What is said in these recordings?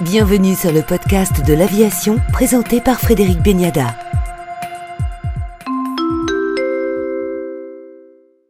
Bienvenue sur le podcast de l'aviation présenté par Frédéric Beniada.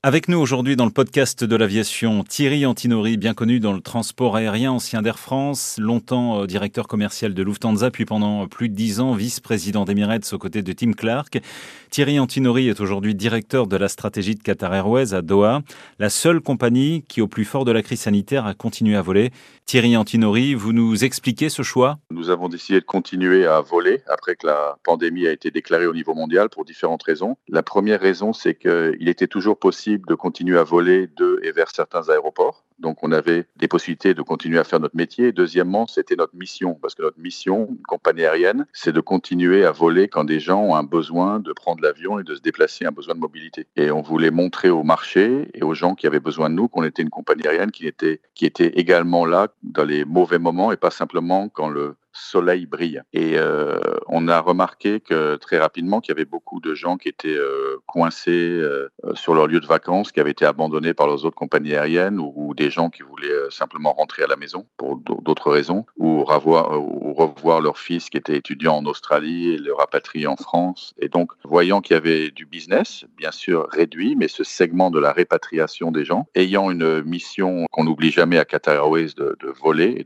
Avec nous aujourd'hui dans le podcast de l'aviation, Thierry Antinori, bien connu dans le transport aérien, ancien d'Air France, longtemps euh, directeur commercial de Lufthansa, puis pendant plus de dix ans vice-président d'Emirates aux côtés de Tim Clark. Thierry Antinori est aujourd'hui directeur de la stratégie de Qatar Airways à Doha, la seule compagnie qui, au plus fort de la crise sanitaire, a continué à voler. Thierry Antinori, vous nous expliquez ce choix? Nous avons décidé de continuer à voler après que la pandémie a été déclarée au niveau mondial pour différentes raisons. La première raison, c'est qu'il était toujours possible de continuer à voler de et vers certains aéroports. Donc, on avait des possibilités de continuer à faire notre métier. deuxièmement, c'était notre mission, parce que notre mission, une compagnie aérienne, c'est de continuer à voler quand des gens ont un besoin de prendre l'avion et de se déplacer, un besoin de mobilité. Et on voulait montrer au marché et aux gens qui avaient besoin de nous qu'on était une compagnie aérienne qui était, qui était également là dans les mauvais moments et pas simplement quand le soleil brille. Et euh, on a remarqué que très rapidement qu'il y avait beaucoup de gens qui étaient euh, coincés euh, sur leur lieu de vacances, qui avaient été abandonnés par leurs autres compagnies aériennes ou, des gens qui voulaient simplement rentrer à la maison pour d'autres raisons ou revoir, ou revoir leur fils qui était étudiant en Australie et le rapatrier en France. Et donc, voyant qu'il y avait du business, bien sûr réduit, mais ce segment de la répatriation des gens, ayant une mission qu'on n'oublie jamais à Qatar Airways de, de voler et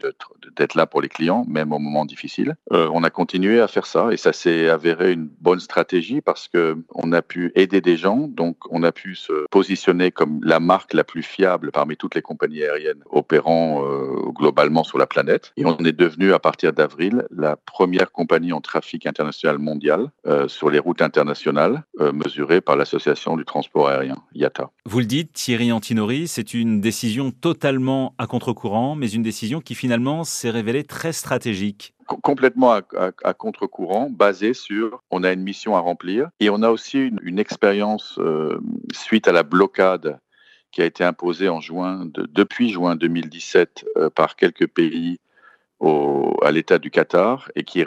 d'être là pour les clients, même au moment difficile. Euh, on a continué à faire ça et ça s'est avéré une bonne stratégie parce que on a pu aider des gens, donc on a pu se positionner comme la marque la plus fiable parmi toutes les compagnies aériennes opérant euh, globalement sur la planète. Et on est devenu à partir d'avril la première compagnie en trafic international mondial euh, sur les routes internationales mesurées par l'association du transport aérien IATA. Vous le dites, Thierry Antinori, c'est une décision totalement à contre-courant, mais une décision qui finalement s'est révélée très stratégique complètement à, contre-courant, basé sur on a une mission à remplir et on a aussi une, expérience euh, suite à la blocade qui a été imposée en juin depuis juin 2017 euh, par quelques pays à l'État du Qatar et qui,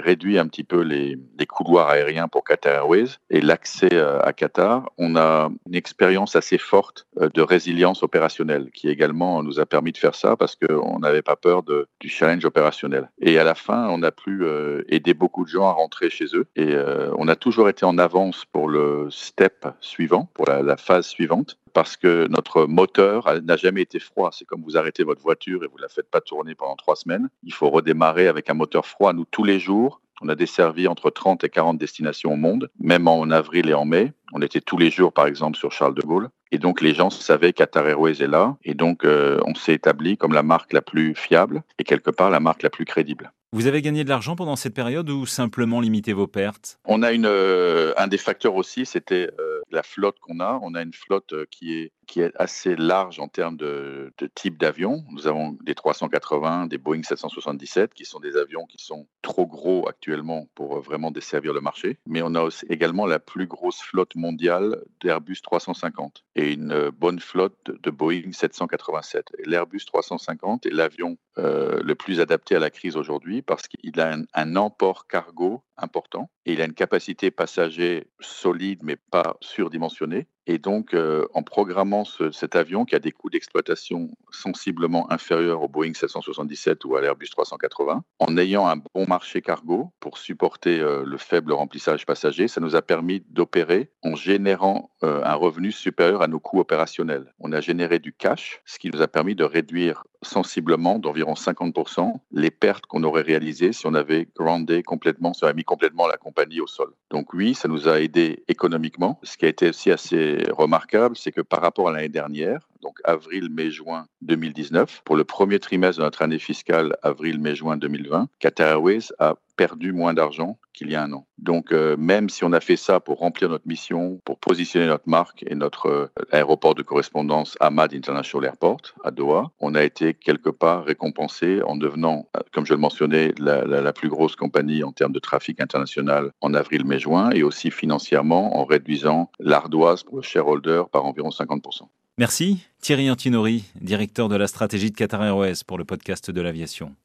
réduit un petit peu les, couloirs aériens pour Qatar Airways et l'accès euh, à Qatar. On a une expérience assez forte euh, de résilience opérationnelle qui également nous a permis de faire ça parce qu'on n'avait pas peur du challenge opérationnel. Et à la fin, on a pu euh, aider beaucoup de gens à rentrer chez eux et on a toujours été en avance pour le step suivant, pour la phase suivante parce que notre moteur n'a jamais été froid. C'est comme vous arrêtez votre voiture et vous ne la faites pas tourner pendant trois semaines. Il faut redémarrer avec un moteur froid. Nous, tous les jours, on a desservi entre 30 et 40 destinations au monde, même en avril et en mai. On était tous les jours, par exemple, sur Charles de Gaulle. Et donc, les gens savaient qu'Atar Airways est là. Et donc, euh, on s'est établi comme la marque la plus fiable et quelque part la marque la plus crédible. Vous avez gagné de l'argent pendant cette période ou simplement limité vos pertes? On a une, euh, un des facteurs aussi, c'était euh, la flotte qu'on a. On a une flotte euh, qui est, qui est assez large en termes de, type d'avion. Nous avons des 380, des Boeing 777, qui sont des avions qui sont trop gros actuellement pour vraiment desservir le marché. Mais on a également la plus grosse flotte mondiale d'Airbus 350 et une bonne flotte de Boeing 787. L'Airbus 350 est l'avion le plus adapté à la crise aujourd'hui parce qu'il a un, un, emport cargo important et il a une capacité passager solide mais pas surdimensionnée. Et donc, euh, en programmant ce, cet avion qui a des coûts d'exploitation sensiblement inférieurs au Boeing 777 ou à l'Airbus 380, en ayant un bon marché cargo pour supporter euh, le faible remplissage passager, ça nous a permis d'opérer en générant euh, un revenu supérieur à nos coûts opérationnels. On a généré du cash, ce qui nous a permis de réduire sensiblement d'environ 50% les pertes qu'on aurait réalisées si on avait grandé complètement, si on avait mis complètement la compagnie au sol. Donc oui, ça nous a aidé économiquement. Ce qui a été aussi assez remarquable, c'est que par rapport à l'année dernière, donc avril, mai, juin 2019. Pour le premier trimestre de notre année fiscale, avril, mai, juin 2020, Qatar Airways a perdu moins d'argent qu'il y a un an. Donc euh, même si on a fait ça pour remplir notre mission, pour positionner notre marque et notre euh, aéroport de correspondance Ahmad International Airport à Doha, on a été quelque part récompensé en devenant, euh, comme je le mentionnais, la, la, plus grosse compagnie en termes de trafic international en avril, mai, juin et aussi financièrement en réduisant l'ardoise pour le shareholder par environ 50%. Merci Thierry Antinori, directeur de la stratégie de Qatar Airways pour le podcast de l'aviation.